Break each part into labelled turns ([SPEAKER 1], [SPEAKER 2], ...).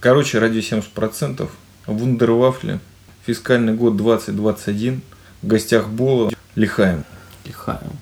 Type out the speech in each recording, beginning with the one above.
[SPEAKER 1] Короче, ради 70% Вундервафли, фискальный год 2021, в гостях Бола, лихаем.
[SPEAKER 2] Лихаем.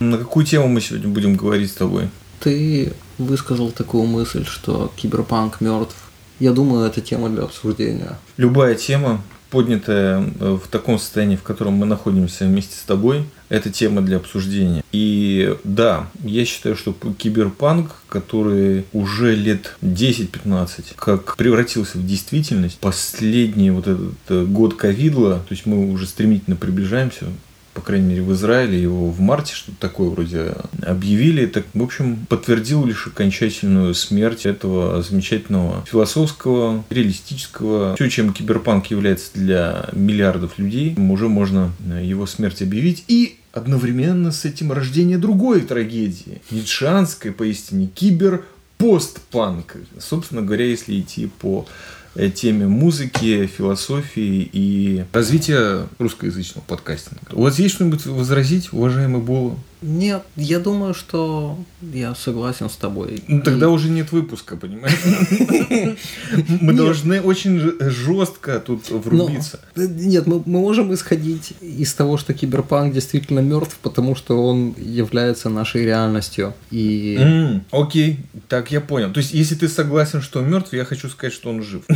[SPEAKER 1] На какую тему мы сегодня будем говорить с тобой?
[SPEAKER 2] Ты высказал такую мысль, что киберпанк мертв. Я думаю, это тема для обсуждения.
[SPEAKER 1] Любая тема, поднятая э, в таком состоянии, в котором мы находимся вместе с тобой, это тема для обсуждения. И да, я считаю, что киберпанк, который уже лет 10-15 как превратился в действительность, последний вот этот э, год ковидла, то есть мы уже стремительно приближаемся по крайней мере, в Израиле его в марте что-то такое вроде объявили. Так, в общем, подтвердил лишь окончательную смерть этого замечательного философского, реалистического, все, чем киберпанк является для миллиардов людей, уже можно его смерть объявить. И одновременно с этим рождение другой трагедии, ницшанской поистине, кибер-постпанк. Собственно говоря, если идти по Э, теме музыки, философии и развития русскоязычного подкастинга. У вас есть что-нибудь возразить, уважаемый Бола?
[SPEAKER 2] Нет, я думаю, что я согласен с тобой.
[SPEAKER 1] Ну, тогда и... уже нет выпуска, понимаешь? Мы должны очень жестко тут врубиться.
[SPEAKER 2] Э, нет, мы можем исходить из того, что киберпанк действительно мертв, потому что он является нашей реальностью. И...
[SPEAKER 1] Окей, так я понял. То есть, если ты согласен, что он мертв, я хочу сказать, что он жив.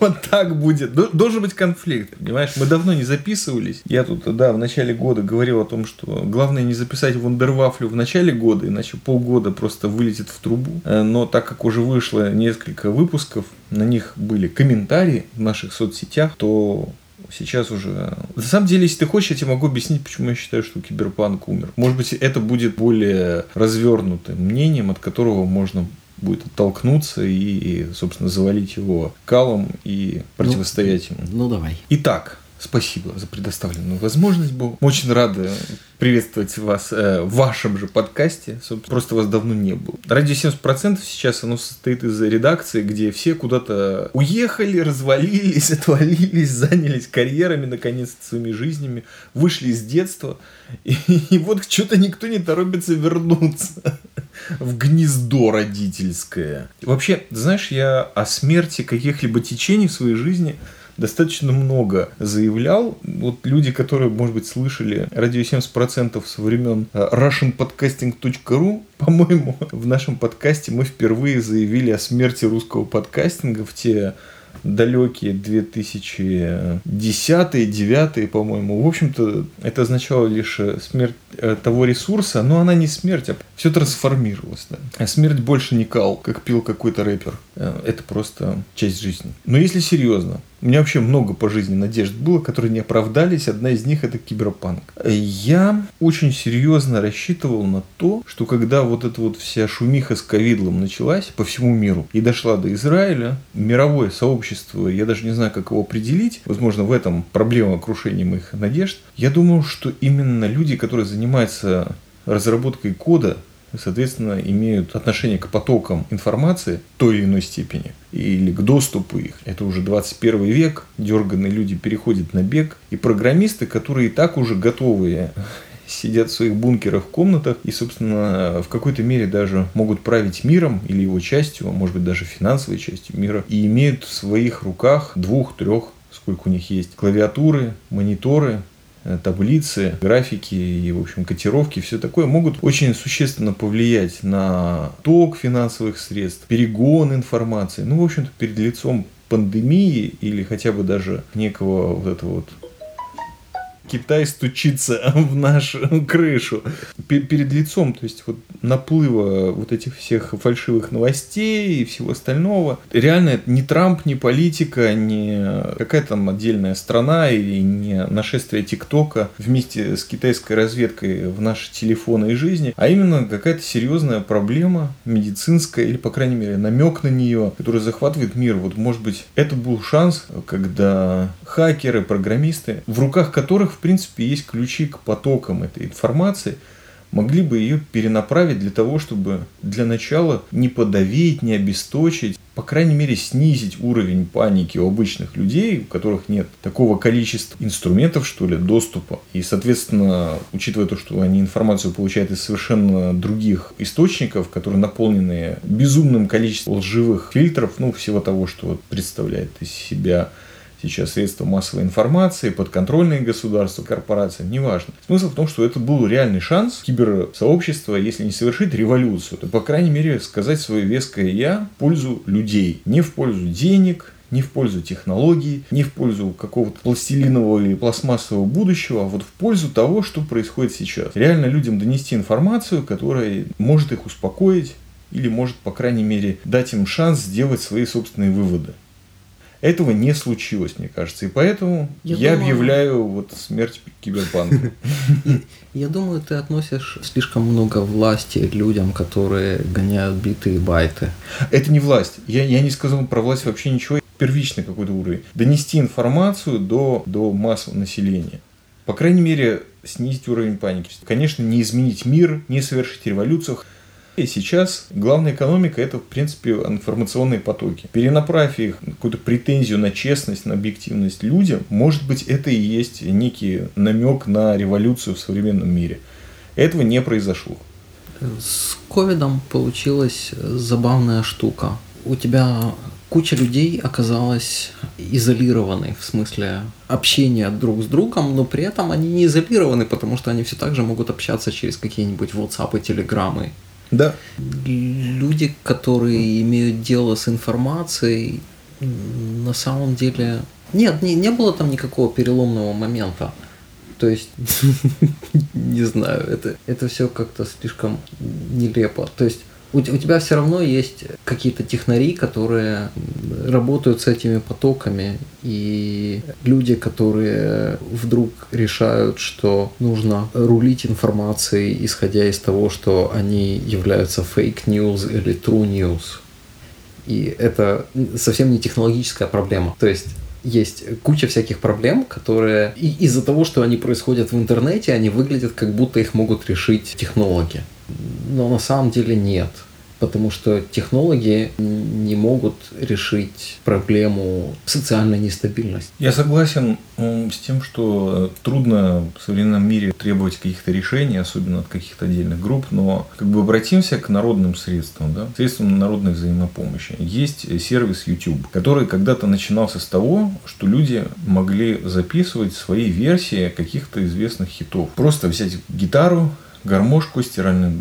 [SPEAKER 1] Вот так будет. Должен быть конфликт, понимаешь? Мы давно не записывались. Я тут, да, в начале года говорил о том, что главное не записать вундервафлю в начале года, иначе полгода просто вылетит в трубу. Э, но так как уже вышло несколько выпусков, на них были комментарии в наших соцсетях, то сейчас уже... На самом деле, если ты хочешь, я тебе могу объяснить, почему я считаю, что киберпанк умер. Может быть, это будет более развернутым мнением, от которого можно будет оттолкнуться и, собственно, завалить его калом и противостоять
[SPEAKER 2] ну, ему. Ну, давай.
[SPEAKER 1] Итак, Спасибо за предоставленную возможность, Бог. Очень рады приветствовать вас э, в вашем же подкасте. Просто вас давно не было. Радио 70% сейчас оно состоит из редакции, где все куда-то уехали, развалились, отвалились, занялись карьерами, наконец-то своими жизнями, вышли из детства. И, и вот что-то никто не торопится вернуться в гнездо родительское. Вообще, знаешь, я о смерти каких-либо течений в своей жизни – достаточно много заявлял. Вот люди, которые, может быть, слышали радио 70% со времен э, russianpodcasting.ru, по-моему, в нашем подкасте мы впервые заявили о смерти русского подкастинга в те далекие 2010-2009, по-моему. В общем-то, это означало лишь э, смерть э, того ресурса, но она не смерть, а все трансформировалось. Да. А смерть больше не кал, как пил какой-то рэпер. Это просто часть жизни. Но если серьезно, у меня вообще много по жизни надежд было, которые не оправдались. Одна из них это киберпанк. Я очень серьезно рассчитывал на то, что когда вот эта вот вся шумиха с ковидлом началась по всему миру и дошла до Израиля, мировое сообщество, я даже не знаю, как его определить, возможно, в этом проблема крушения моих надежд, я думал, что именно люди, которые занимаются разработкой кода, соответственно, имеют отношение к потокам информации той или иной степени или к доступу их. Это уже 21 век, дерганные люди переходят на бег, и программисты, которые и так уже готовые сидят в своих бункерах, комнатах и, собственно, в какой-то мере даже могут править миром или его частью, может быть даже финансовой частью мира, и имеют в своих руках двух-трех сколько у них есть клавиатуры, мониторы, таблицы, графики и, в общем, котировки, все такое могут очень существенно повлиять на ток финансовых средств, перегон информации. Ну, в общем-то, перед лицом пандемии или хотя бы даже некого вот этого вот Китай стучится в нашу крышу перед лицом, то есть вот наплыва вот этих всех фальшивых новостей и всего остального. Реально это не Трамп, не политика, не какая-то там отдельная страна или не нашествие ТикТока вместе с китайской разведкой в наши телефоны и жизни, а именно какая-то серьезная проблема медицинская или, по крайней мере, намек на нее, которая захватывает мир. Вот, может быть, это был шанс, когда хакеры, программисты, в руках которых в принципе, есть ключи к потокам этой информации, могли бы ее перенаправить для того, чтобы для начала не подавить, не обесточить по крайней мере, снизить уровень паники у обычных людей, у которых нет такого количества инструментов, что ли, доступа. И, соответственно, учитывая то, что они информацию получают из совершенно других источников, которые наполнены безумным количеством лживых фильтров, ну, всего того, что представляет из себя сейчас средства массовой информации, подконтрольные государства, корпорации, неважно. Смысл в том, что это был реальный шанс киберсообщества, если не совершить революцию, то, по крайней мере, сказать свое веское «я» в пользу людей, не в пользу денег, не в пользу технологий, не в пользу какого-то пластилинового или пластмассового будущего, а вот в пользу того, что происходит сейчас. Реально людям донести информацию, которая может их успокоить или может, по крайней мере, дать им шанс сделать свои собственные выводы. Этого не случилось, мне кажется. И поэтому я, я думаю... объявляю вот смерть киберпанка.
[SPEAKER 2] Я думаю, ты относишь слишком много власти людям, которые гоняют биты и байты.
[SPEAKER 1] Это не власть. Я, я не сказал про власть вообще ничего. Первичный какой-то уровень. Донести информацию до, до массового населения. По крайней мере, снизить уровень паники. Конечно, не изменить мир, не совершить революцию. И сейчас главная экономика это, в принципе, информационные потоки. Перенаправь их какую-то претензию на честность, на объективность людям, может быть, это и есть некий намек на революцию в современном мире. Этого не произошло.
[SPEAKER 2] С ковидом получилась забавная штука. У тебя куча людей оказалась изолированы в смысле общения друг с другом, но при этом они не изолированы, потому что они все так же могут общаться через какие-нибудь WhatsApp и Телеграммы
[SPEAKER 1] да.
[SPEAKER 2] Люди, которые имеют дело с информацией, на самом деле... Нет, не, не было там никакого переломного момента. То есть, не знаю, это, это все как-то слишком нелепо. То есть, у, у тебя все равно есть какие-то технари, которые работают с этими потоками, и люди, которые вдруг решают, что нужно рулить информацией, исходя из того, что они являются fake news или true news. И это совсем не технологическая проблема. То есть есть куча всяких проблем, которые из-за того, что они происходят в интернете, они выглядят как будто их могут решить технологи. Но на самом деле нет потому что технологии не могут решить проблему социальной нестабильности.
[SPEAKER 1] Я согласен с тем, что трудно в современном мире требовать каких-то решений, особенно от каких-то отдельных групп, но как бы обратимся к народным средствам, да, средствам народной взаимопомощи. Есть сервис YouTube, который когда-то начинался с того, что люди могли записывать свои версии каких-то известных хитов. Просто взять гитару, гармошку, стиральный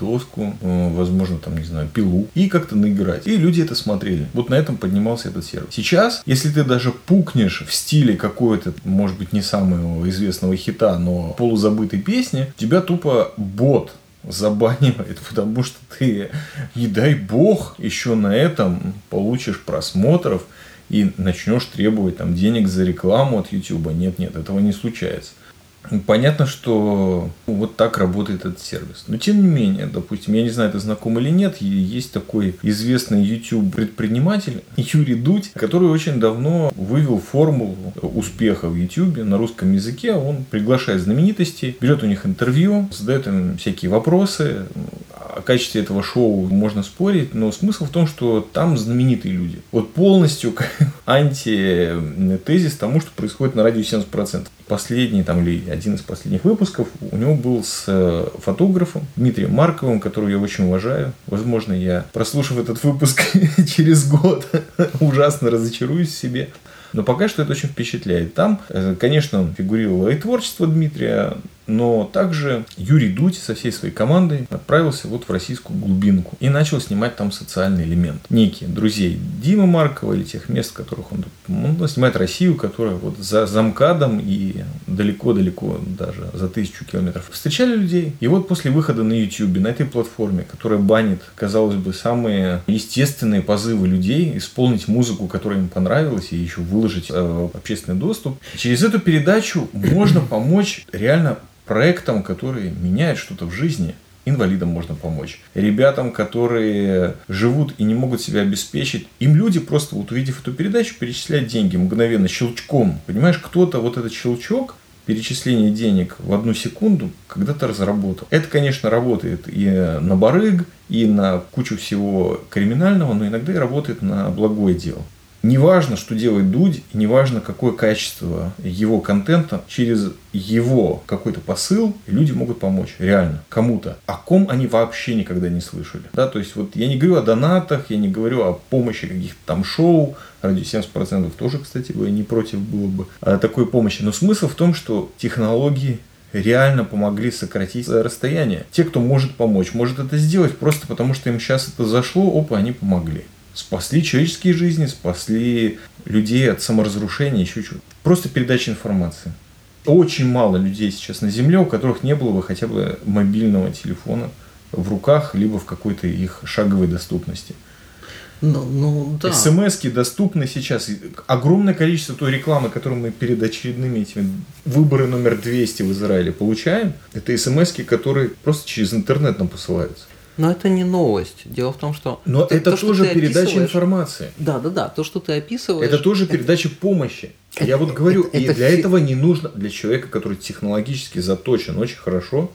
[SPEAKER 1] доску, э, возможно, там, не знаю, пилу, и как-то наиграть. И люди это смотрели. Вот на этом поднимался этот сервис. Сейчас, если ты даже пукнешь в стиле какой-то, может быть, не самого известного хита, но полузабытой песни, тебя тупо бот забанивает, потому что ты, не дай бог, еще на этом получишь просмотров и начнешь требовать там денег за рекламу от YouTube. Нет, нет, этого не случается. Понятно, что вот так работает этот сервис. Но тем не менее, допустим, я не знаю, это знаком или нет, есть такой известный YouTube предприниматель Юрий Дудь, который очень давно вывел формулу успеха в YouTube на русском языке. Он приглашает знаменитостей, берет у них интервью, задает им всякие вопросы. О качестве этого шоу можно спорить, но смысл в том, что там знаменитые люди. Вот полностью антитезис тому, что происходит на радио 70% последний там или один из последних выпусков у него был с э, фотографом Дмитрием Марковым, которого я очень уважаю. Возможно, я, прослушав этот выпуск через год, ужасно разочаруюсь в себе. Но пока что это очень впечатляет. Там, э, конечно, фигурировало и творчество Дмитрия, но также Юрий Дудь со всей своей командой отправился вот в российскую глубинку и начал снимать там социальный элемент. Некие друзей Димы Маркова или тех мест, которых он, он снимает Россию, которая вот за замкадом и далеко-далеко даже за тысячу километров. Встречали людей. И вот после выхода на YouTube, на этой платформе, которая банит, казалось бы, самые естественные позывы людей исполнить музыку, которая им понравилась, и еще выложить э, в общественный доступ, через эту передачу можно помочь реально проектам, которые меняют что-то в жизни. Инвалидам можно помочь. Ребятам, которые живут и не могут себя обеспечить, им люди просто, вот увидев эту передачу, перечисляют деньги мгновенно, щелчком. Понимаешь, кто-то вот этот щелчок перечисление денег в одну секунду когда-то разработал. Это, конечно, работает и на барыг, и на кучу всего криминального, но иногда и работает на благое дело. Неважно, что делает Дудь, неважно, какое качество его контента, через его какой-то посыл люди могут помочь, реально, кому-то. О ком они вообще никогда не слышали. Да, то есть, вот я не говорю о донатах, я не говорю о помощи каких-то там шоу, ради 70% тоже, кстати, я не против было бы такой помощи. Но смысл в том, что технологии реально помогли сократить расстояние. Те, кто может помочь, может это сделать просто потому, что им сейчас это зашло, опа, они помогли спасли человеческие жизни, спасли людей от саморазрушения, еще чего-то. Просто передача информации. Очень мало людей сейчас на Земле, у которых не было бы хотя бы мобильного телефона в руках, либо в какой-то их шаговой доступности.
[SPEAKER 2] Ну, ну да.
[SPEAKER 1] смс доступны сейчас. Огромное количество той рекламы, которую мы перед очередными этими выборы номер 200 в Израиле получаем, это смс которые просто через интернет нам посылаются.
[SPEAKER 2] Но это не новость. Дело в том, что...
[SPEAKER 1] Но то, это то, тоже передача информации.
[SPEAKER 2] Да, да, да. То, что ты описываешь...
[SPEAKER 1] Это тоже передача это... помощи. Это, Я вот говорю, это, и это для этого не нужно, для человека, который технологически заточен очень хорошо,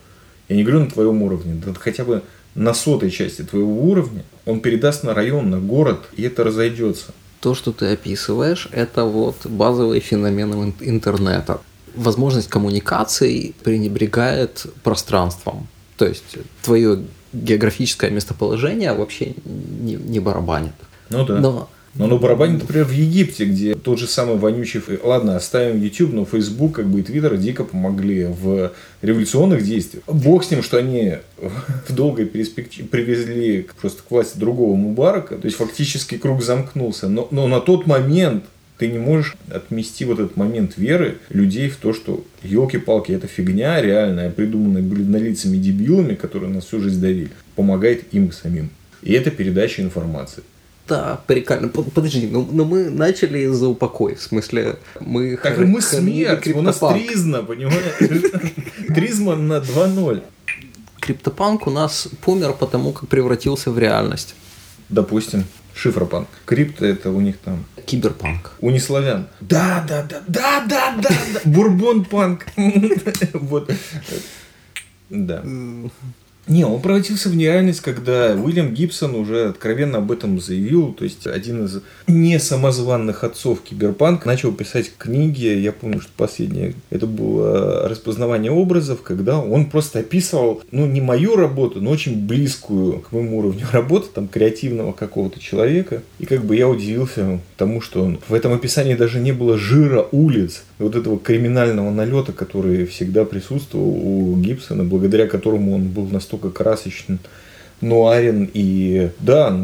[SPEAKER 1] я не говорю на твоем уровне, да хотя бы на сотой части твоего уровня, он передаст на район, на город, и это разойдется.
[SPEAKER 2] То, что ты описываешь, это вот базовый феномен интернета. Возможность коммуникации пренебрегает пространством. То есть твое географическое местоположение вообще не, не барабанит.
[SPEAKER 1] Ну да. Но но оно барабанит, например, в Египте, где тот же самый вонючий... Ладно, оставим YouTube, но Facebook как бы и Twitter дико помогли в революционных действиях. Бог с ним, что они в долгой перспективе привезли просто к власти другого Мубарака. То есть, фактически круг замкнулся. Но, но на тот момент ты не можешь отмести вот этот момент веры людей в то, что елки-палки, это фигня реальная, придуманная бледнолицами дебилами, которые нас всю жизнь давили, помогает им самим. И это передача информации.
[SPEAKER 2] Да, прикольно. Подожди, ну, ну мы начали за упокой. В смысле, мы...
[SPEAKER 1] Так хор... мы смерть, у нас тризна, понимаешь? Тризма на 2-0.
[SPEAKER 2] Криптопанк у нас помер потому, как превратился в реальность.
[SPEAKER 1] Допустим. Шифропанк. Крипто это у них там.
[SPEAKER 2] Киберпанк.
[SPEAKER 1] У неславян. Да, да, да, да, да, да, да. Бурбон-панк. Вот. Да. Не, он превратился в нереальность, когда Уильям Гибсон уже откровенно об этом заявил. То есть один из не самозванных отцов киберпанк начал писать книги. Я помню, что последнее это было распознавание образов, когда он просто описывал, ну, не мою работу, но очень близкую к моему уровню работы, там, креативного какого-то человека. И как бы я удивился тому, что в этом описании даже не было жира улиц, вот этого криминального налета, который всегда присутствовал у Гибсона, благодаря которому он был настолько красочен, нуарен и, да,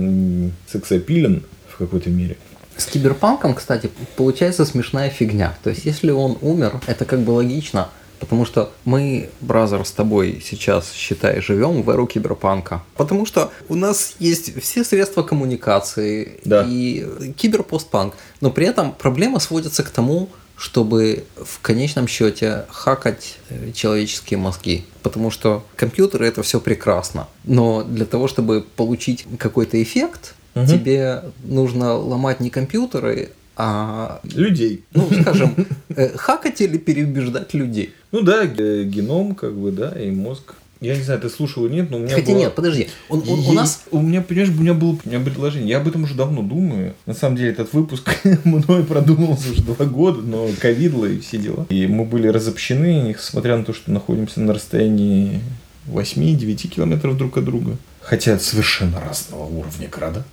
[SPEAKER 1] сексапилен в какой-то мере.
[SPEAKER 2] С киберпанком, кстати, получается смешная фигня. То есть, если он умер, это как бы логично, потому что мы, бразер, с тобой сейчас, считай, живем в эру киберпанка. Потому что у нас есть все средства коммуникации
[SPEAKER 1] да.
[SPEAKER 2] и киберпостпанк. Но при этом проблема сводится к тому, чтобы в конечном счете хакать э, человеческие мозги. Потому что компьютеры это все прекрасно. Но для того, чтобы получить какой-то эффект, угу. тебе нужно ломать не компьютеры, а...
[SPEAKER 1] Людей.
[SPEAKER 2] Ну, скажем, э, хакать или переубеждать людей.
[SPEAKER 1] Ну да, геном, как бы, да, и мозг. Я не знаю, ты слушал или нет, но у меня
[SPEAKER 2] Хотя
[SPEAKER 1] было...
[SPEAKER 2] нет, подожди. Он, он, у нас...
[SPEAKER 1] У меня, понимаешь, у меня было у меня предложение. Я об этом уже давно думаю. На самом деле, этот выпуск мной продумался уже два года, но ковидло и все дела. И мы были разобщены, несмотря на то, что находимся на расстоянии 8-9 километров друг от друга. Хотя совершенно разного уровня города.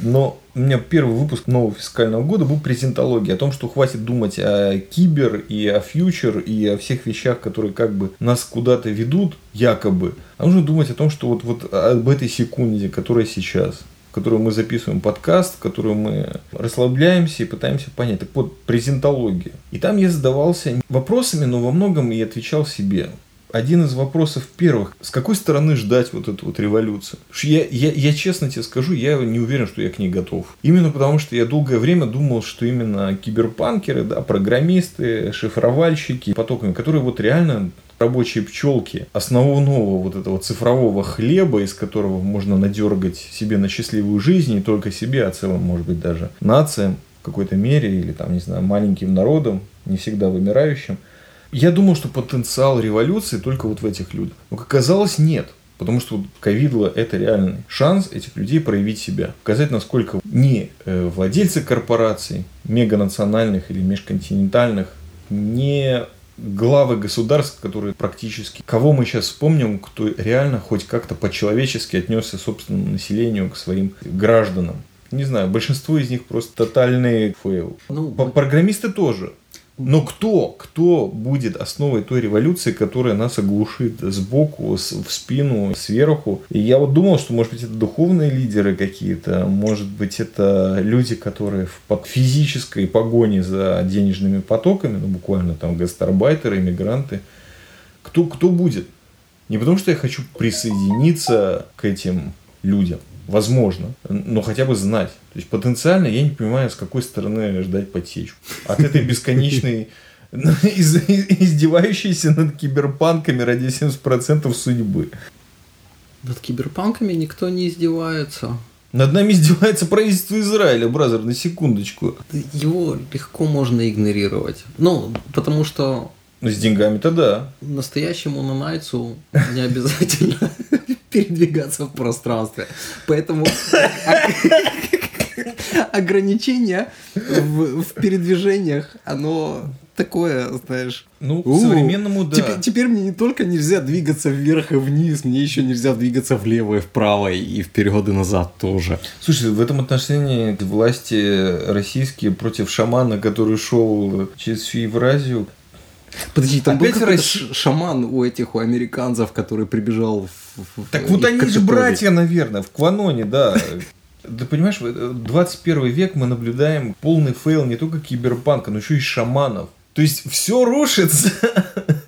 [SPEAKER 1] Но у меня первый выпуск нового фискального года был презентология о том, что хватит думать о кибер и о фьючер и о всех вещах, которые как бы нас куда-то ведут, якобы. А нужно думать о том, что вот, вот об этой секунде, которая сейчас в которую мы записываем подкаст, в которую мы расслабляемся и пытаемся понять. Так вот, презентология. И там я задавался вопросами, но во многом и отвечал себе один из вопросов первых, с какой стороны ждать вот эту вот революцию? Я, я, я честно тебе скажу, я не уверен, что я к ней готов. Именно потому, что я долгое время думал, что именно киберпанкеры, да, программисты, шифровальщики, потоками, которые вот реально рабочие пчелки основного вот этого цифрового хлеба, из которого можно надергать себе на счастливую жизнь, не только себе, а целым, может быть, даже нациям в какой-то мере, или там, не знаю, маленьким народом, не всегда вымирающим – Я думал, что потенциал революции только вот в этих людях. Но, как оказалось, нет. Потому что ковидло – это реальный шанс этих людей проявить себя. Показать, насколько не э, владельцы корпораций, меганациональных или межконтинентальных, не главы государств, которые практически... Кого мы сейчас вспомним, кто реально хоть как-то по-человечески отнесся собственному населению к своим гражданам. Не знаю, большинство из них просто тотальные fail. Ну, Программисты тоже. Но кто, кто будет основой той революции, которая нас оглушит сбоку, в спину, сверху? И я вот думал, что, может быть, это духовные лидеры какие-то, может быть, это люди, которые в физической погоне за денежными потоками, ну, буквально там гастарбайтеры, иммигранты. Кто, кто будет? Не потому, что я хочу присоединиться к этим людям, Возможно. Но хотя бы знать. То есть потенциально я не понимаю, с какой стороны ждать подсечку. От этой бесконечной издевающейся над киберпанками ради 70% судьбы.
[SPEAKER 2] Над киберпанками никто не издевается.
[SPEAKER 1] Над нами издевается правительство Израиля, бразер, на секундочку.
[SPEAKER 2] Его легко можно игнорировать. Ну, потому что...
[SPEAKER 1] Ну, с деньгами-то да.
[SPEAKER 2] Настоящему нанайцу не обязательно передвигаться в пространстве. Поэтому ограничение в, в передвижениях, оно такое, знаешь.
[SPEAKER 1] Ну, к современному, да.
[SPEAKER 2] Теперь, теперь мне не только нельзя двигаться вверх и вниз, мне еще нельзя двигаться влево и вправо, и вперед и назад тоже.
[SPEAKER 1] Слушай, в этом отношении власти российские против шамана, который шел через всю Евразию,
[SPEAKER 2] Подожди, там Опять был Росс... шаман у этих, у американцев, который прибежал в...
[SPEAKER 1] Так вот они же братья, наверное, в Кваноне, да. Ты понимаешь, в 21 век мы наблюдаем полный fail не только киберпанка, но еще и шаманов. То есть все рушится.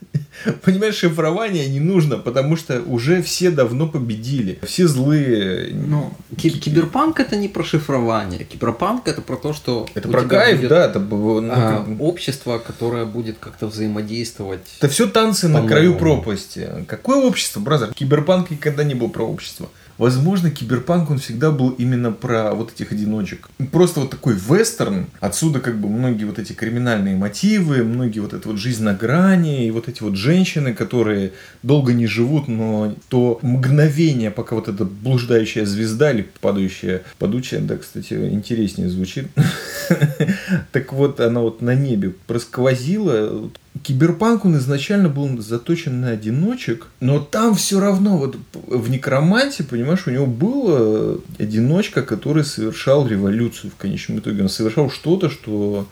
[SPEAKER 1] Понимаешь, шифрование не нужно, потому что уже все давно победили. Все злые.
[SPEAKER 2] Ну, киберпанк это не про шифрование. Киберпанк это про то, что...
[SPEAKER 1] Это про кайф, да. Это,
[SPEAKER 2] ну, а, общество, которое будет как-то взаимодействовать.
[SPEAKER 1] Это все танцы на краю пропасти. Какое общество, бразер? Киберпанк никогда не был про общество. Возможно, киберпанк, он всегда был именно про вот этих одиночек. Просто вот такой вестерн, отсюда как бы многие вот эти криминальные мотивы, многие вот эта вот жизнь на грани, и вот эти вот женщины, которые долго не живут, но то мгновение, пока вот эта блуждающая звезда или падающая, падучая, да, кстати, интереснее звучит, так вот она вот на небе просквозила, Киберпанк он изначально был заточен на одиночек, но там все равно, вот в Некроманте, понимаешь, у него был одиночка, который совершал революцию в конечном итоге. Он совершал что-то, что...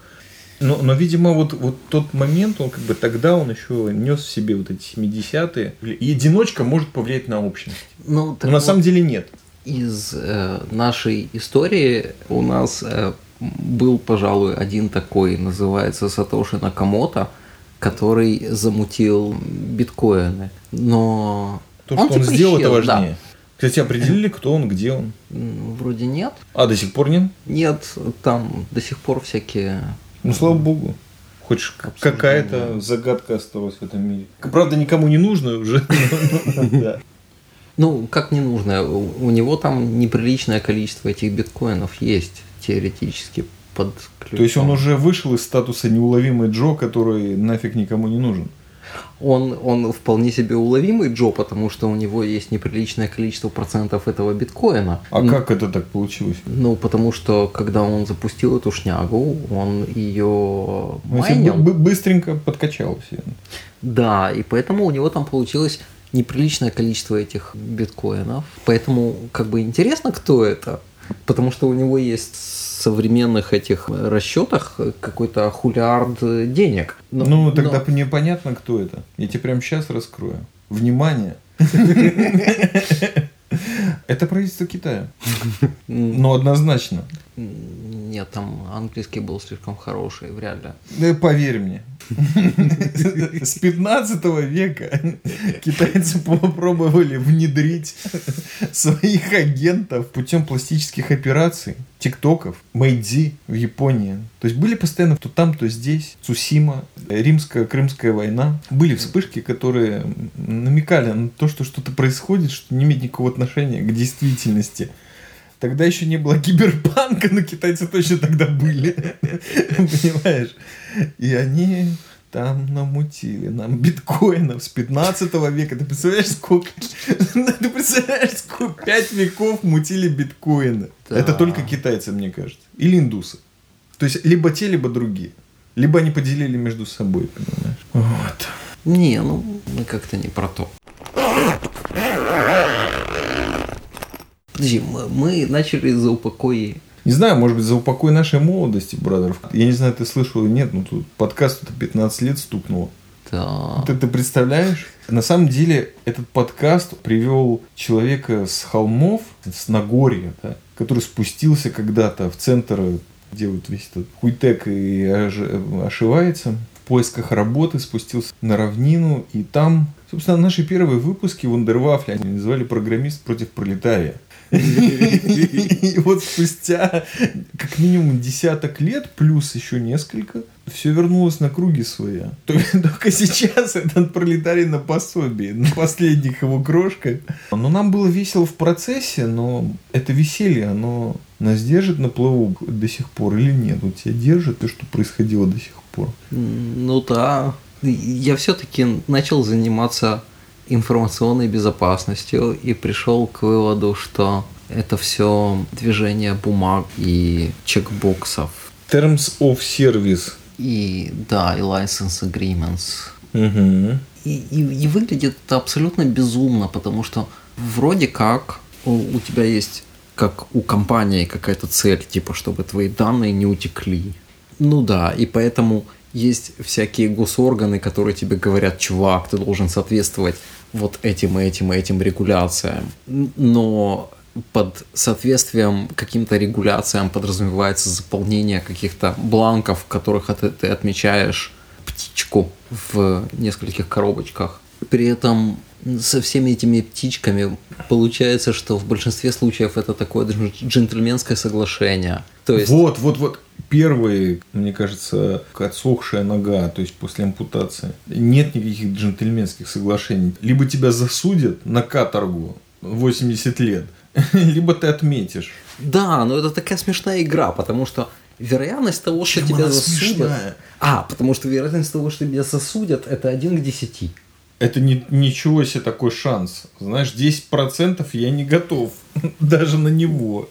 [SPEAKER 1] Но, но, видимо, вот, вот тот момент, он как бы тогда он еще нес в себе вот эти 70-е. И одиночка может повлиять на общность. Ну, но на вот самом деле нет.
[SPEAKER 2] Из э, нашей истории у нас э, был, пожалуй, один такой, называется Сатоши Накамото – который замутил биткоины. Но
[SPEAKER 1] то, он, что он типа сделал, исчез, это важнее. Да. Кстати, определили, кто он, где он?
[SPEAKER 2] Вроде нет.
[SPEAKER 1] А, до сих пор нет?
[SPEAKER 2] Нет, там до сих пор всякие...
[SPEAKER 1] Ну, слава богу. Хоть какая-то загадка осталась в этом мире. Правда, никому не нужно уже.
[SPEAKER 2] Ну, как не нужно? У него там неприличное количество этих биткоинов есть теоретически под
[SPEAKER 1] ключом. То есть он уже вышел из статуса неуловимый Джо, который нафиг никому не нужен.
[SPEAKER 2] Он, он вполне себе уловимый Джо, потому что у него есть неприличное количество процентов этого биткоина.
[SPEAKER 1] А ну, как это так получилось?
[SPEAKER 2] Ну, потому что когда он запустил эту шнягу, он ее майнил.
[SPEAKER 1] быстренько подкачался.
[SPEAKER 2] Да, и поэтому у него там получилось неприличное количество этих биткоинов. Поэтому как бы интересно, кто это. Потому что у него есть современных этих расчетах какой-то хулиард денег.
[SPEAKER 1] Но, ну, тогда но... непонятно, кто это. Я тебе прямо сейчас раскрою. Внимание! Это правительство Китая. Но однозначно.
[SPEAKER 2] Нет, там английский был слишком хороший, вряд ли.
[SPEAKER 1] Да поверь мне. С 15 века китайцы попробовали внедрить своих агентов путем пластических операций, тиктоков, Мэйдзи в Японии. То есть были постоянно то там, то здесь. Цусима, римско-крымская война. Были вспышки, которые намекали на то, что что-то происходит, что не имеет никакого отношения к действительности. Тогда еще не было киберпанка, но китайцы точно тогда были. Понимаешь? И они Там намутили нам биткоинов с 15 века. Ты представляешь, сколько... Ты представляешь, сколько... Пять веков мутили биткоины.
[SPEAKER 2] Да.
[SPEAKER 1] Это только китайцы, мне кажется. Или индусы. То есть, либо те, либо другие. Либо они поделили между собой, понимаешь? Вот.
[SPEAKER 2] Не, ну мы как-то не про то. Подожди, мы, начали за упокои.
[SPEAKER 1] Не знаю, может быть, за упокой нашей молодости, брадеров. Я не знаю, ты слышал или нет, но тут подкасту 15 лет стукнуло.
[SPEAKER 2] Да.
[SPEAKER 1] Ты, ты представляешь? На самом деле этот подкаст привел человека с холмов, с Нагорья, да, который спустился когда-то в центр, где вот весь этот хуйтек и ошивается, в поисках работы спустился на равнину, и там, собственно, наши первые выпуски Вундервафля они называли «Программист против пролетария». И вот спустя как минимум десяток лет, плюс еще несколько, все вернулось на круги своя. Только сейчас этот пролетарий на пособии, на последних его крошках. Но нам было весело в процессе, но это веселье, оно нас держит на плаву до сих пор или нет? Вот тебя держит то, что происходило до сих пор.
[SPEAKER 2] Ну да. Я все-таки начал заниматься информационной безопасностью и пришел к выводу, что это все движение бумаг и чекбоксов.
[SPEAKER 1] Terms of Service.
[SPEAKER 2] И да, и license agreements.
[SPEAKER 1] Угу.
[SPEAKER 2] И, и, и выглядит это абсолютно безумно, потому что вроде как у, у тебя есть, как у компании, какая-то цель, типа, чтобы твои данные не утекли. Ну да, и поэтому есть всякие госорганы, которые тебе говорят, чувак, ты должен соответствовать вот этим и этим и этим регуляциям. Но под соответствием каким-то регуляциям подразумевается заполнение каких-то бланков, в которых ты отмечаешь птичку в нескольких коробочках. При этом со всеми этими птичками получается, что в большинстве случаев это такое джентльменское соглашение. То есть...
[SPEAKER 1] Вот, вот, вот. Первые, мне кажется, отсохшая нога, то есть после ампутации. Нет никаких джентльменских соглашений. Либо тебя засудят на каторгу 80 лет, либо ты отметишь.
[SPEAKER 2] Да, но это такая смешная игра, потому что вероятность того,
[SPEAKER 1] Чем
[SPEAKER 2] что тебя
[SPEAKER 1] она
[SPEAKER 2] засудят...
[SPEAKER 1] смешная?
[SPEAKER 2] А, потому что вероятность того, что тебя засудят, это 1 к 10.
[SPEAKER 1] Это не, ничего себе такой шанс. Знаешь, 10% я не готов даже на него.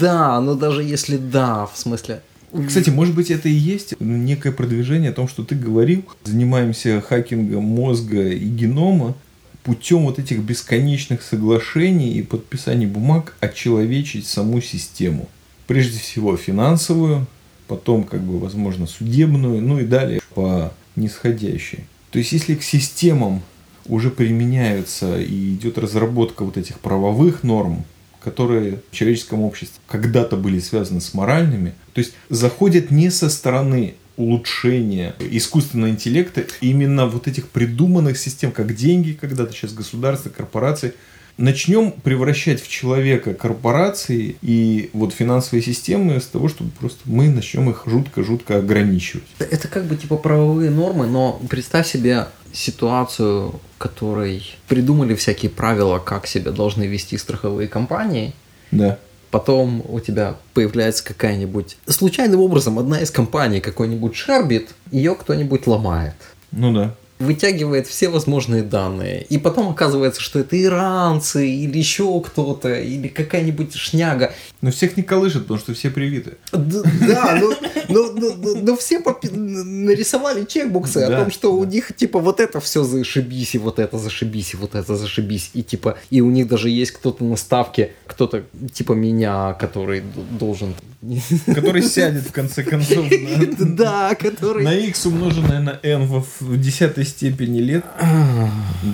[SPEAKER 2] Да, но даже если да, в смысле...
[SPEAKER 1] Кстати, может быть, это и есть некое продвижение о том, что ты говорил. Занимаемся хакингом мозга и генома путем вот этих бесконечных соглашений и подписаний бумаг очеловечить саму систему. Прежде всего финансовую, потом, как бы, возможно, судебную, ну и далее по нисходящей. То есть, если к системам уже применяются и идет разработка вот этих правовых норм, которые в человеческом обществе когда-то были связаны с моральными, то есть заходят не со стороны улучшения искусственного интеллекта, именно вот этих придуманных систем, как деньги когда-то, сейчас государства, корпорации, начнем превращать в человека корпорации и вот финансовые системы с того, чтобы просто мы начнем их жутко-жутко ограничивать.
[SPEAKER 2] Это как бы типа правовые нормы, но представь себе ситуацию, которой придумали всякие правила, как себя должны вести страховые компании.
[SPEAKER 1] Да.
[SPEAKER 2] Потом у тебя появляется какая-нибудь... Случайным образом одна из компаний, какой-нибудь Шарбит, ее кто-нибудь ломает.
[SPEAKER 1] Ну да.
[SPEAKER 2] Вытягивает все возможные данные. И потом оказывается, что это иранцы, или еще кто-то, или какая-нибудь шняга.
[SPEAKER 1] Но всех не колышет, потому что все привиты.
[SPEAKER 2] Да, ну, ну, ну, ну, все нарисовали чекбоксы о том, что у них типа вот это все зашибись, и вот это зашибись, и вот это зашибись. И типа, и у них даже есть кто-то на ставке, кто-то типа меня, который должен...
[SPEAKER 1] Который сядет в конце концов
[SPEAKER 2] Да, который...
[SPEAKER 1] на x умноженное на n в десятой степени лет.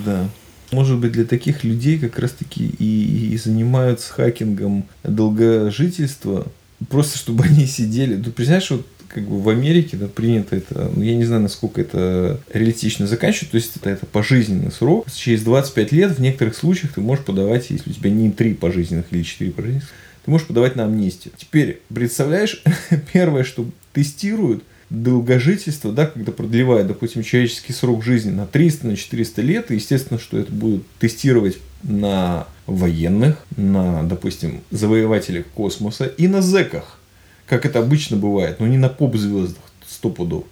[SPEAKER 1] Да. Может быть, для таких людей как раз-таки и, и занимаются хакингом долгожительства, просто чтобы они сидели. Ты представляешь, вот как бы в Америке да, принято это, ну, я не знаю, насколько это реалистично заканчивать, то есть это, это пожизненный срок. Через 25 лет в некоторых случаях ты можешь подавать, если у тебя не 3 пожизненных или 4 пожизненных, ты можешь подавать на амнистию. Теперь, представляешь, первое, что тестируют, долгожительство, да, когда продлевают, допустим, человеческий срок жизни на 300, на 400 лет, и естественно, что это будут тестировать на военных, на, допустим, завоевателях космоса и на зеках, как это обычно бывает, но не на поп-звездах, сто пудов.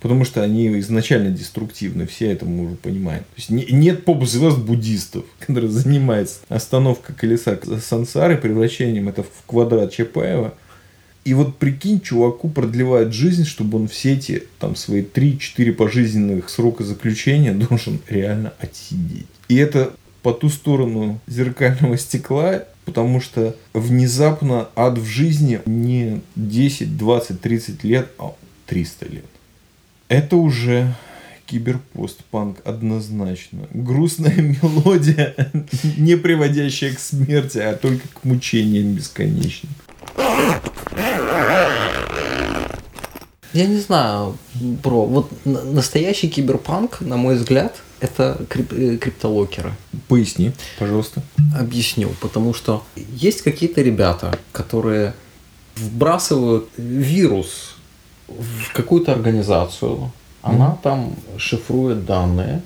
[SPEAKER 1] Потому что они изначально деструктивны, все это мы уже понимаем. То есть не, нет поп-звезд буддистов, которые занимаются остановкой колеса сансары, превращением это в квадрат Чапаева. И вот прикинь, чуваку продлевает жизнь, чтобы он все эти там свои 3-4 пожизненных срока заключения должен реально отсидеть. И это по ту сторону зеркального стекла, потому что внезапно ад в жизни не 10, 20, 30 лет, а 300 лет. Это уже киберпостпанк однозначно. Грустная мелодия, не приводящая к смерти, а только к мучениям бесконечным.
[SPEAKER 2] Я не знаю, бро, вот настоящий киберпанк, на мой взгляд, это крип э, криптолокеры.
[SPEAKER 1] Поясни, пожалуйста.
[SPEAKER 2] Объясню, потому что есть какие-то ребята, которые вбрасывают вирус в какую-то организацию, она mm. там шифрует данные,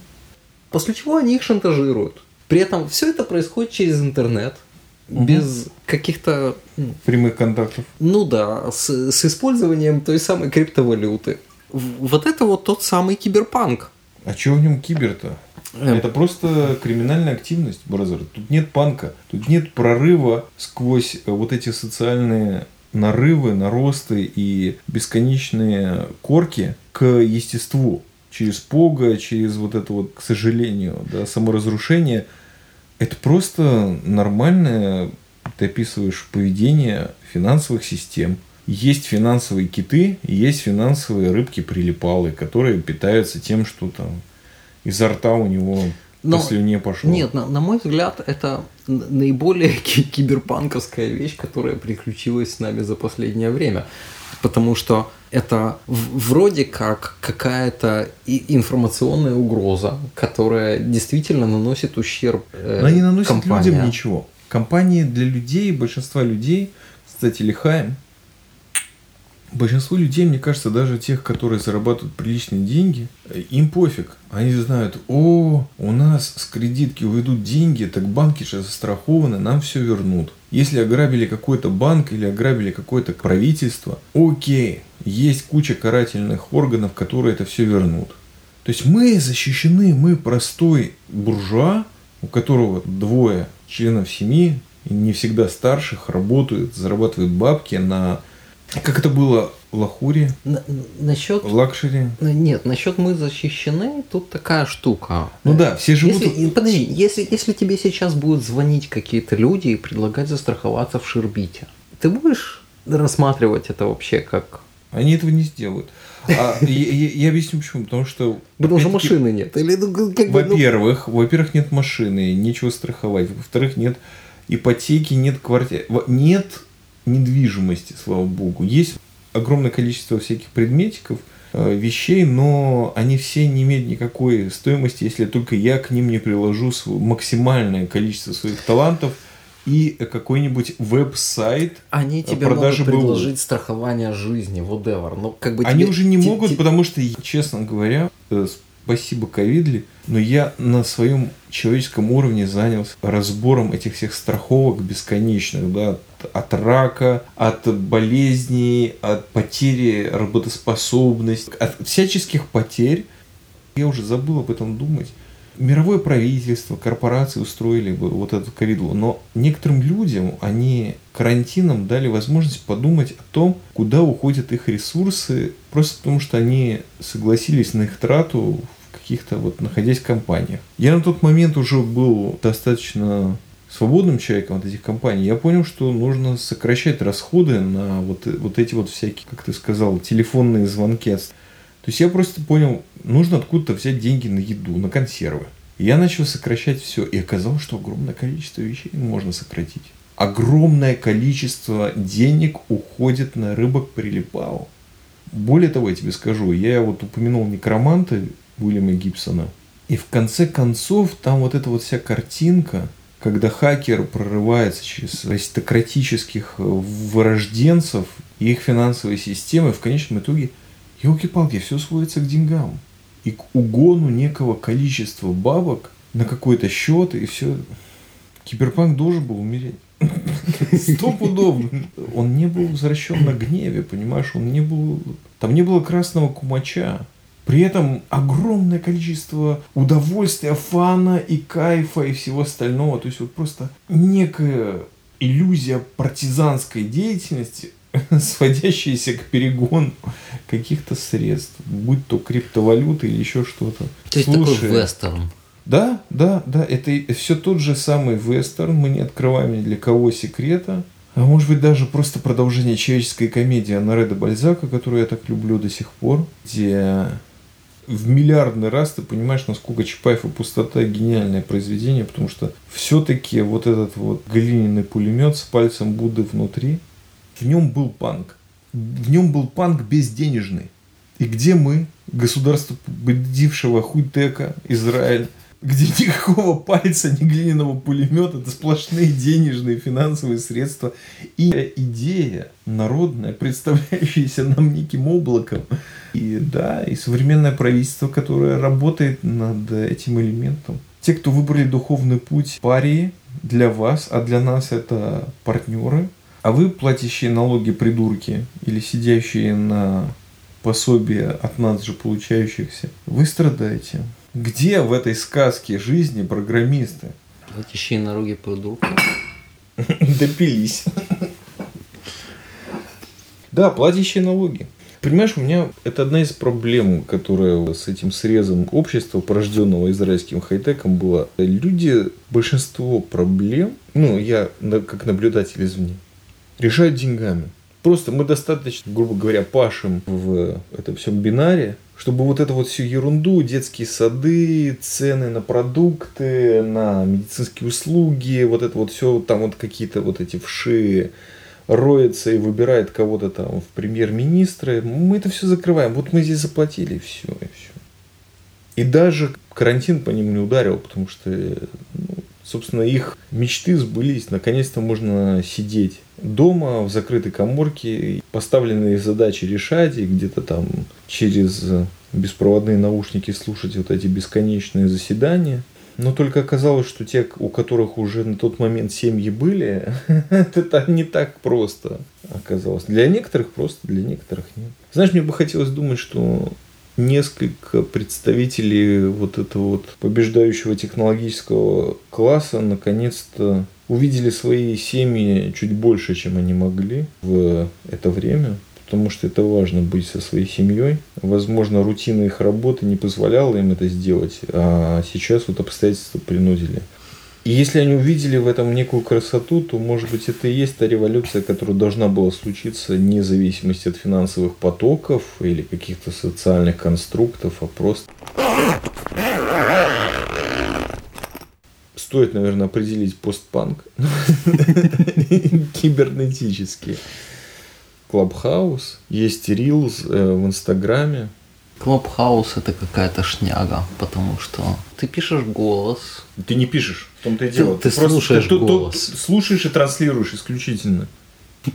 [SPEAKER 2] после чего они их шантажируют. При этом все это происходит через интернет, угу. без каких-то
[SPEAKER 1] прямых контактов.
[SPEAKER 2] Ну да, с, с использованием той самой криптовалюты. Вот это вот тот самый киберпанк.
[SPEAKER 1] А что в нем кибер-то? Эм. Это просто криминальная активность, бразер. Тут нет панка, тут нет прорыва сквозь э, вот эти социальные нарывы, наросты и бесконечные корки к естеству. Через пога, через вот это вот, к сожалению, да, саморазрушение. Это просто нормальное, ты описываешь поведение финансовых систем. Есть финансовые киты, есть финансовые рыбки-прилипалы, которые питаются тем, что там изо рта у него но, по слюне пошло.
[SPEAKER 2] Нет, на, на мой взгляд, это наиболее киберпанковская вещь, которая приключилась с нами за последнее время. Потому что это вроде как какая-то информационная угроза, которая действительно наносит ущерб.
[SPEAKER 1] Э, Но не наносит компания. людям ничего. Компании для людей, большинства людей, кстати, лихаем, Большинству людей, мне кажется, даже тех, которые зарабатывают приличные деньги, им пофиг. Они знают, о, у нас с кредитки уйдут деньги, так банки же застрахованы, нам все вернут. Если ограбили какой-то банк или ограбили какое-то правительство, окей, есть куча карательных органов, которые это все вернут. То есть мы защищены, мы простой буржуа, у которого двое членов семьи, не всегда старших, работают, зарабатывают бабки на как это было в Лахуре?
[SPEAKER 2] На, насчет...
[SPEAKER 1] Лакшери?
[SPEAKER 2] Нет, насчет мы защищены, тут такая штука.
[SPEAKER 1] Ну да, все живут...
[SPEAKER 2] Если, подожди, если, если тебе сейчас будут звонить какие-то люди и предлагать застраховаться в Шербите, ты будешь рассматривать это вообще как...
[SPEAKER 1] Они этого не сделают. А, я, я, я объясню почему. Потому что...
[SPEAKER 2] Потому что машины нет. Или, ну,
[SPEAKER 1] как бы, во-первых, ну... во-первых, нет машины, нечего страховать. Во-вторых, нет ипотеки, нет квартиры. Нет недвижимости, слава богу. Есть огромное количество всяких предметиков, э, вещей, но они все не имеют никакой стоимости, если только я к ним не приложу максимальное количество своих талантов и какой-нибудь веб-сайт
[SPEAKER 2] Они тебе продажи могут предложить БУ. страхование жизни, whatever. Но как бы
[SPEAKER 1] Они тебе, уже не могут, потому что, честно говоря, э, спасибо ковидли, но я на своем человеческом уровне занялся разбором этих всех страховок бесконечных, да, от, от рака, от болезней, от потери работоспособности, от всяческих потерь. Я уже забыл об этом думать. Мировое правительство, корпорации устроили бы вот эту ковиду, но некоторым людям они карантином дали возможность подумать о том, куда уходят их ресурсы, просто потому что они согласились на их трату каких-то вот находясь в компаниях. Я на тот момент уже был достаточно свободным человеком от этих компаний, я понял, что нужно сокращать расходы на вот, вот эти вот всякие, как ты сказал, телефонные звонки. То есть я просто понял, нужно откуда-то взять деньги на еду, на консервы. И я начал сокращать все, и оказалось, что огромное количество вещей можно сократить. Огромное количество денег уходит на рыбок прилипал. Более того, я тебе скажу, я вот упомянул некроманта, Уильяма Гибсона. И в конце концов там вот эта вот вся картинка, когда хакер прорывается через аристократических э, вырожденцев и их финансовые системы, в конечном итоге, елки-палки, все сводится к деньгам. И к угону некого количества бабок на какой-то счет, и все. Киберпанк должен был умереть. Сто пудов. Он не был возвращен на гневе, понимаешь? Он не был... Там не было красного кумача. При этом огромное количество удовольствия, фана и кайфа и всего остального. То есть вот просто некая иллюзия партизанской деятельности, сводящаяся к перегону каких-то средств, будь то криптовалюта или еще что-то.
[SPEAKER 2] То есть Слушай, такой вестерн.
[SPEAKER 1] Да, да, да, это все тот же самый вестерн, мы не открываем ни для кого секрета. А может быть даже просто продолжение человеческой комедии Анареда Бальзака, которую я так люблю до сих пор, где в миллиардный раз ты понимаешь, насколько Чапаев и пустота гениальное произведение, потому что все-таки вот этот вот глиняный пулемет с пальцем Будды внутри, в нем был панк. В нем был панк безденежный. И где мы, государство победившего хуйтека, Израиль, где никакого пальца, ни глиняного пулемета, это сплошные денежные финансовые средства. И идея народная, представляющаяся нам неким облаком. И да, и современное правительство, которое работает над этим элементом. Те, кто выбрали духовный путь парии для вас, а для нас это партнеры, а вы, платящие налоги придурки или сидящие на пособие от нас же получающихся, вы страдаете. Где в этой сказке жизни программисты?
[SPEAKER 2] Платящие налоги придурки.
[SPEAKER 1] Допились. Да, платящие налоги. Понимаешь, у меня это одна из проблем, которая с этим срезом общества, порожденного израильским хай-теком, была. Люди, большинство проблем, ну, я как наблюдатель извне, решают деньгами. Просто мы достаточно, грубо говоря, пашем в этом всем бинаре, чтобы вот эту вот всю ерунду, детские сады, цены на продукты, на медицинские услуги, вот это вот все, там вот какие-то вот эти вши роется и выбирает кого-то там в премьер-министры, мы это все закрываем. Вот мы здесь заплатили, и все, и все. И даже карантин по ним не ударил, потому что, ну, собственно, их мечты сбылись. Наконец-то можно сидеть дома в закрытой коморке, поставленные задачи решать и где-то там через беспроводные наушники слушать вот эти бесконечные заседания. Но только оказалось, что те, у которых уже на тот момент семьи были, это не так просто оказалось. Для некоторых просто, для некоторых нет. Знаешь, мне бы хотелось думать, что несколько представителей вот этого вот побеждающего технологического класса наконец-то увидели свои семьи чуть больше, чем они могли в это время, потому что это важно быть со своей семьей. Возможно, рутина их работы не позволяла им это сделать, а сейчас вот обстоятельства принудили. И если они увидели в этом некую красоту, то, может быть, это и есть та революция, которая должна была случиться вне зависимости от финансовых потоков или каких-то социальных конструктов, а просто... Стоит, наверное, определить постпанк кибернетический. Clubhouse, есть Reels э, в Инстаграме.
[SPEAKER 2] Clubhouse это какая-то шняга, потому что ты пишешь голос.
[SPEAKER 1] Ты не пишешь, в том-то и дело.
[SPEAKER 2] Ты, ты, ты слушаешь просто, голос.
[SPEAKER 1] Ты, ты слушаешь и транслируешь исключительно.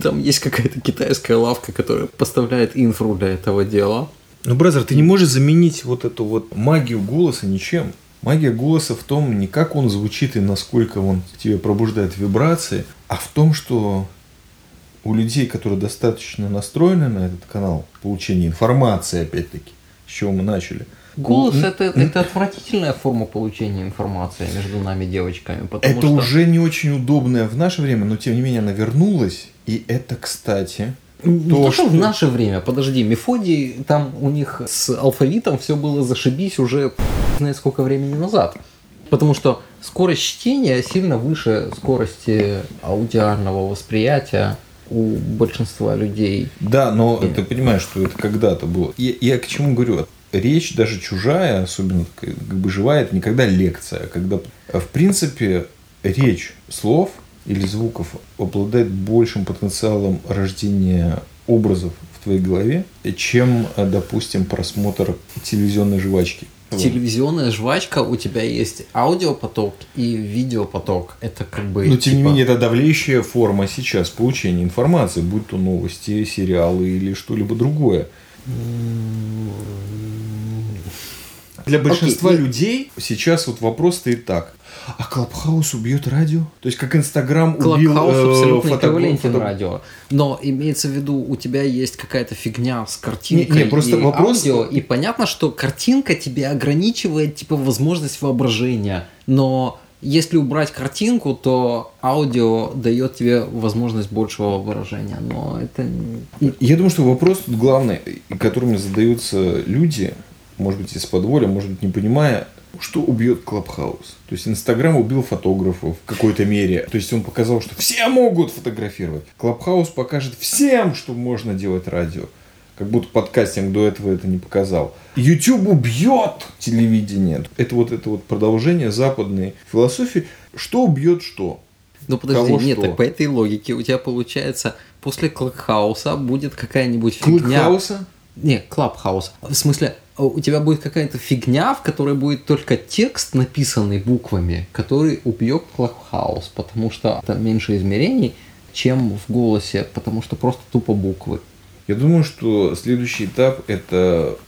[SPEAKER 2] Там есть какая-то китайская лавка, которая поставляет инфру для этого дела.
[SPEAKER 1] Ну, бразер, ты не можешь заменить вот эту вот магию голоса ничем. Магия голоса в том, не как он звучит и насколько он тебе пробуждает вибрации, а в том, что у людей, которые достаточно настроены на этот канал получения информации, опять-таки, с чего мы начали.
[SPEAKER 2] Голос это, это отвратительная форма получения информации между нами девочками.
[SPEAKER 1] Это что... уже не очень удобная в наше время, но тем не менее она вернулась. И это, кстати,
[SPEAKER 2] не то, что в наше время, подожди, Мефодий, там у них с алфавитом все было зашибись уже знает сколько времени назад. Потому что скорость чтения сильно выше скорости аудиального восприятия у большинства людей.
[SPEAKER 1] Да, но и... ты понимаешь, что это когда-то было. Я, я к чему говорю? Речь даже чужая, особенно как бы живая, это никогда лекция. А когда, в принципе, речь слов или звуков обладает большим потенциалом рождения образов твоей голове, чем, допустим, просмотр телевизионной жвачки
[SPEAKER 2] телевизионная жвачка, у тебя есть аудиопоток и видеопоток. Это как бы...
[SPEAKER 1] Но тем типа... не менее, это давлеющая форма сейчас получения информации, будь то новости, сериалы или что-либо другое. Для большинства
[SPEAKER 2] Окей,
[SPEAKER 1] людей сейчас вот вопрос стоит так. А Клабхаус убьет радио? То есть как Инстаграм убил э,
[SPEAKER 2] абсолютно
[SPEAKER 1] фото-
[SPEAKER 2] эквивалентен
[SPEAKER 1] фото-
[SPEAKER 2] радио. Но имеется в виду, у тебя есть какая-то фигня с картинкой
[SPEAKER 1] Не, не, просто
[SPEAKER 2] и
[SPEAKER 1] вопрос-
[SPEAKER 2] аудио, и понятно, что картинка тебе ограничивает типа возможность воображения. Но если убрать картинку, то аудио дает тебе возможность большего выражения. Но это
[SPEAKER 1] Я думаю, что вопрос тут главный, и которыми задаются люди, может быть, из подворья, может быть, не понимая, что убьет Clubhouse. То есть Инстаграм убил фотографов в какой-то мере. То есть он показал, что все могут фотографировать. Clubhouse покажет всем, что можно делать радио. Как будто подкастинг до этого это не показал. YouTube убьет телевидение. Это вот это вот продолжение западной философии. Что убьет что?
[SPEAKER 2] Ну подожди,
[SPEAKER 1] Кого
[SPEAKER 2] нет,
[SPEAKER 1] что?
[SPEAKER 2] так по этой логике у тебя получается после Клабхауса будет какая-нибудь фигня.
[SPEAKER 1] Клабхауса?
[SPEAKER 2] Не, Clubhouse. В смысле, у тебя будет какая-то фигня, в которой будет только текст, написанный буквами, который убьет Clubhouse, потому что это меньше измерений, чем в голосе, потому что просто тупо буквы.
[SPEAKER 1] Я думаю, что следующий этап – это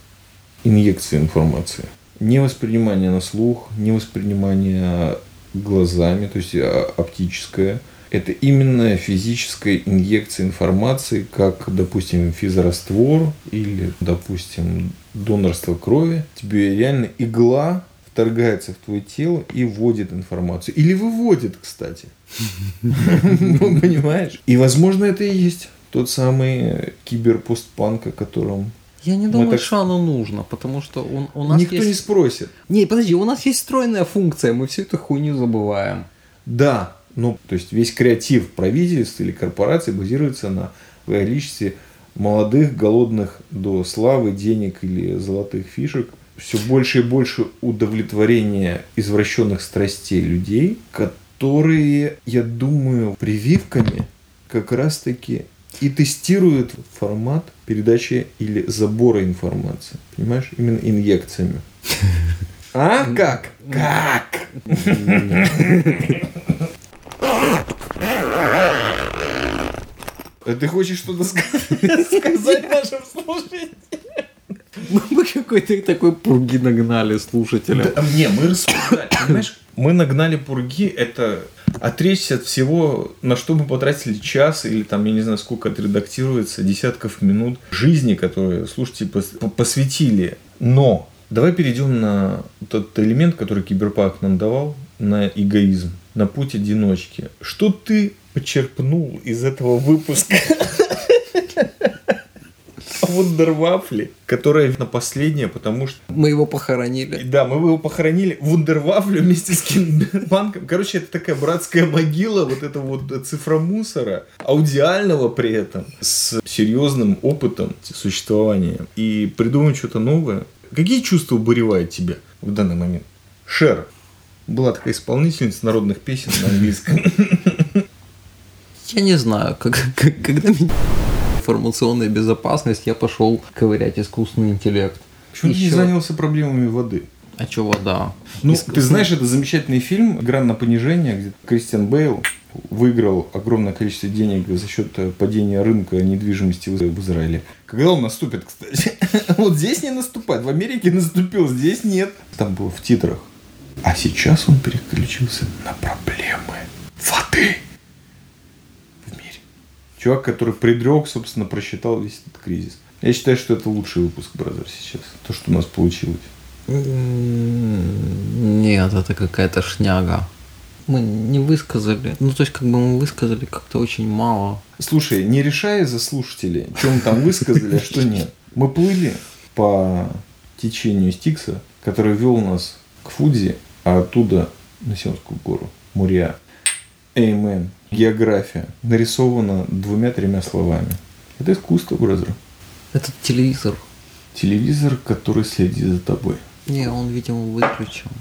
[SPEAKER 1] инъекция информации. Не воспринимание на слух, не воспринимание глазами, то есть а, оптическое. Это именно физическая инъекция информации, как, допустим, физраствор или, допустим, донорство крови. Тебе реально игла вторгается в твое тело и вводит информацию. Или выводит, кстати. Ну, Понимаешь? И, возможно, это и есть тот самый киберпостпанк, о котором
[SPEAKER 2] Я не думаю,
[SPEAKER 1] так-
[SPEAKER 2] что оно нужно, потому что у, у нас
[SPEAKER 1] никто
[SPEAKER 2] есть...
[SPEAKER 1] не спросит.
[SPEAKER 2] Не, подожди, у нас есть встроенная функция, мы всю эту хуйню забываем.
[SPEAKER 1] Да, ну, то есть весь креатив правительств или корпораций базируется на количестве молодых, голодных до славы, денег или золотых фишек. Все больше и больше удовлетворения извращенных страстей людей, которые, я думаю, прививками как раз-таки и тестируют формат передачи или забора информации. Понимаешь? Именно инъекциями. А как? Как? Ты хочешь что-то ска- сказать нашим слушателям?
[SPEAKER 2] Мы какой-то такой пурги нагнали слушателям.
[SPEAKER 1] Да, не, мы рассуждали, понимаешь? Мы нагнали пурги, это отречься от всего, на что мы потратили час или там, я не знаю, сколько отредактируется, десятков минут жизни, которые слушатели пос- по- посвятили. Но давай перейдем на тот элемент, который Киберпанк нам давал, на эгоизм, на путь одиночки. Что ты почерпнул из этого выпуска? Вундервафли, которая на последнее, потому что
[SPEAKER 2] Мы его похоронили.
[SPEAKER 1] да, мы его похоронили Вундервафлю вместе с Киндербанком. Короче, это такая братская могила вот этого вот цифромусора, аудиального при этом, с серьезным опытом существования. И придумать что-то новое. Какие чувства убуревают тебя в данный момент? Шер. Была такая исполнительница народных песен на английском.
[SPEAKER 2] Я не знаю, как, как- когда меня информационная безопасность, я пошел ковырять искусственный интеллект.
[SPEAKER 1] Почему ты не занялся проблемами воды?
[SPEAKER 2] А чё вода?
[SPEAKER 1] Ну,
[SPEAKER 2] Искусственный-
[SPEAKER 1] ты знаешь, это замечательный фильм «Игра на понижение», где Кристиан Бейл выиграл огромное количество денег за счет э, падения рынка недвижимости в Израиле. Когда он наступит, кстати? Вот здесь не наступает. В Америке наступил, здесь нет. Там было в титрах. А сейчас он переключился на проблемы воды в мире. Чувак, который предрек, собственно, просчитал весь этот кризис. Я считаю, что это лучший выпуск, бразер, сейчас. То, что у нас получилось.
[SPEAKER 2] М, Нет, это какая-то шняга. Мы не высказали. Ну, то есть, как бы мы высказали как-то очень мало.
[SPEAKER 1] Слушай, не решая за слушателей, что мы там высказали, а что нет. Мы плыли по течению Стикса, который вел нас к Фудзи, а оттуда на Сионскую гору. Мурия. Эймен. География. Нарисована двумя-тремя словами. Это искусство, бразер.
[SPEAKER 2] Этот телевизор.
[SPEAKER 1] Телевизор, который следит за тобой.
[SPEAKER 2] Не, он, видимо, выключен.